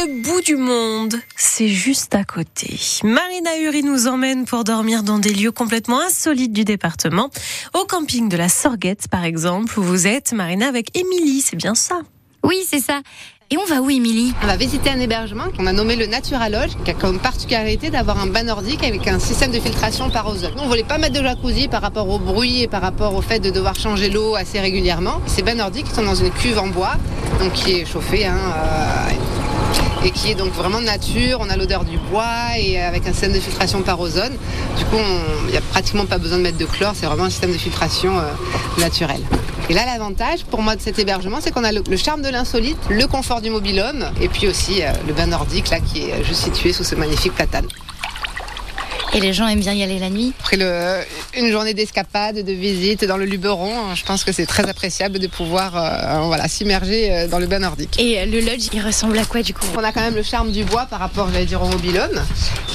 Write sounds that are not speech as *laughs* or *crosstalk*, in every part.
Le bout du monde, c'est juste à côté. Marina Uri nous emmène pour dormir dans des lieux complètement insolites du département. Au camping de la Sorguette, par exemple, où vous êtes, Marina, avec Émilie, c'est bien ça? Oui, c'est ça. Et on va où, Émilie? On va visiter un hébergement qu'on a nommé le Naturaloge, qui a comme particularité d'avoir un bain nordique avec un système de filtration par ozone. On voulait pas mettre de jacuzzi par rapport au bruit et par rapport au fait de devoir changer l'eau assez régulièrement. Ces bains nordiques sont dans une cuve en bois, donc qui est chauffée. Hein, euh, et qui est donc vraiment nature. On a l'odeur du bois et avec un système de filtration par ozone. Du coup, il n'y a pratiquement pas besoin de mettre de chlore. C'est vraiment un système de filtration euh, naturel. Et là, l'avantage pour moi de cet hébergement, c'est qu'on a le, charme de l'insolite, le confort du mobilhome et puis aussi euh, le bain nordique là qui est juste situé sous ce magnifique platane. Et les gens aiment bien y aller la nuit Après le, une journée d'escapade, de visite dans le Luberon, hein, je pense que c'est très appréciable de pouvoir euh, voilà, s'immerger euh, dans le bain nordique. Et le lodge, il ressemble à quoi du coup? On a quand même le charme du bois par rapport, j'allais dire, au mobilhome.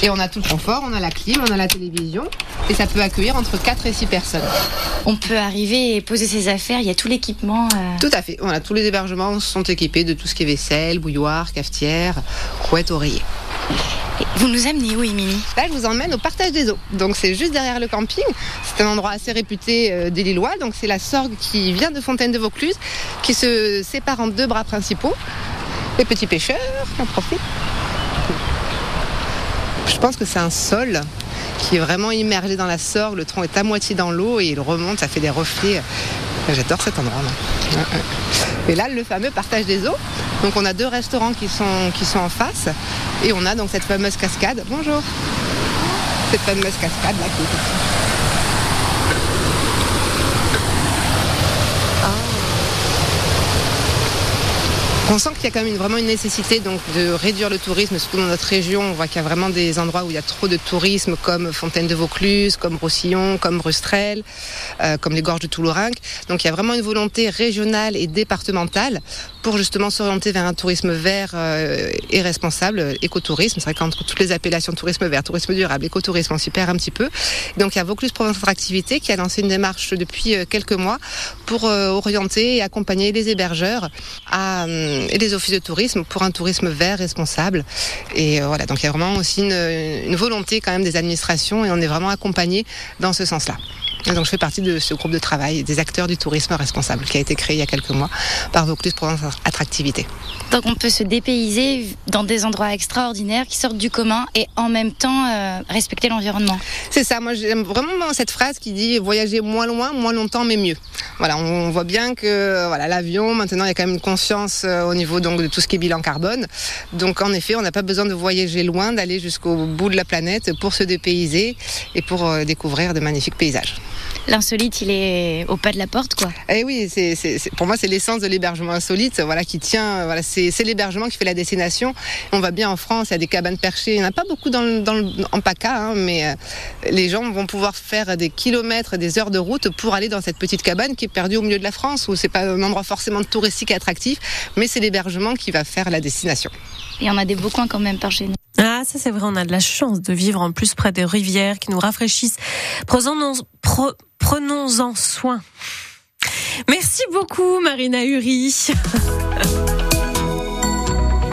Et on a tout le confort, on a la clim, on a la télévision. Et ça peut accueillir entre 4 et 6 personnes. On peut arriver et poser ses affaires, il y a tout l'équipement. Euh. Tout à fait. Voilà, tous les hébergements sont équipés de tout ce qui est vaisselle, bouilloire, cafetière, couette, oreiller. Vous nous amenez où, Émilie? Là, je vous emmène au partage des eaux. Donc, c'est juste derrière le camping. C'est un endroit assez réputé euh, des Lillois. Donc, c'est la Sorgue qui vient de Fontaine de Vaucluse, qui se sépare en deux bras principaux. Les petits pêcheurs en profitent. Je pense que c'est un sol qui est vraiment immergé dans la Sorgue. Le tronc est à moitié dans l'eau et il remonte, ça fait des reflets. J'adore cet endroit. Et là, le fameux partage des eaux. Donc on a deux restaurants qui sont, qui sont en face et on a donc cette fameuse cascade. Bonjour. Cette fameuse cascade là qui est On sent qu'il y a quand même vraiment une nécessité donc de réduire le tourisme, surtout dans notre région. On voit qu'il y a vraiment des endroits où il y a trop de tourisme, comme Fontaine de Vaucluse, comme Roussillon, comme Brustrel, euh, comme les gorges de Toulourinque. Donc il y a vraiment une volonté régionale et départementale pour justement s'orienter vers un tourisme vert euh, et responsable, écotourisme. C'est vrai qu'entre toutes les appellations tourisme vert, tourisme durable, écotourisme, on s'y perd un petit peu. Donc il y a Vaucluse Provence Activité qui a lancé une démarche depuis euh, quelques mois pour orienter et accompagner les hébergeurs à euh, et les offices de tourisme pour un tourisme vert, responsable. Et euh, voilà, donc il y a vraiment aussi une, une volonté quand même des administrations et on est vraiment accompagné dans ce sens-là. Donc je fais partie de ce groupe de travail des acteurs du tourisme responsable qui a été créé il y a quelques mois par Vaucluse Provence Attractivité. Donc on peut se dépayser dans des endroits extraordinaires qui sortent du commun et en même temps euh, respecter l'environnement. C'est ça, moi j'aime vraiment cette phrase qui dit voyager moins loin, moins longtemps mais mieux. Voilà, on voit bien que voilà l'avion maintenant il y a quand même une conscience euh, au niveau donc de tout ce qui est bilan carbone. Donc en effet, on n'a pas besoin de voyager loin, d'aller jusqu'au bout de la planète pour se dépayser et pour euh, découvrir de magnifiques paysages. L'insolite, il est au pas de la porte, quoi. Eh oui, c'est, pour moi, c'est l'essence de l'hébergement insolite. Voilà, qui tient. Voilà, c'est, l'hébergement qui fait la destination. On va bien en France, il y a des cabanes perchées. Il n'y en a pas beaucoup dans, en PACA, hein, mais euh, les gens vont pouvoir faire des kilomètres, des heures de route pour aller dans cette petite cabane qui est perdue au milieu de la France, où c'est pas un endroit forcément touristique et attractif, mais c'est l'hébergement qui va faire la destination. Et on a des beaux coins quand même par chez nous. Ah, ça c'est vrai, on a de la chance de vivre en plus près des rivières qui nous rafraîchissent. Prenons-en soin. Merci beaucoup, Marina Uri. *laughs*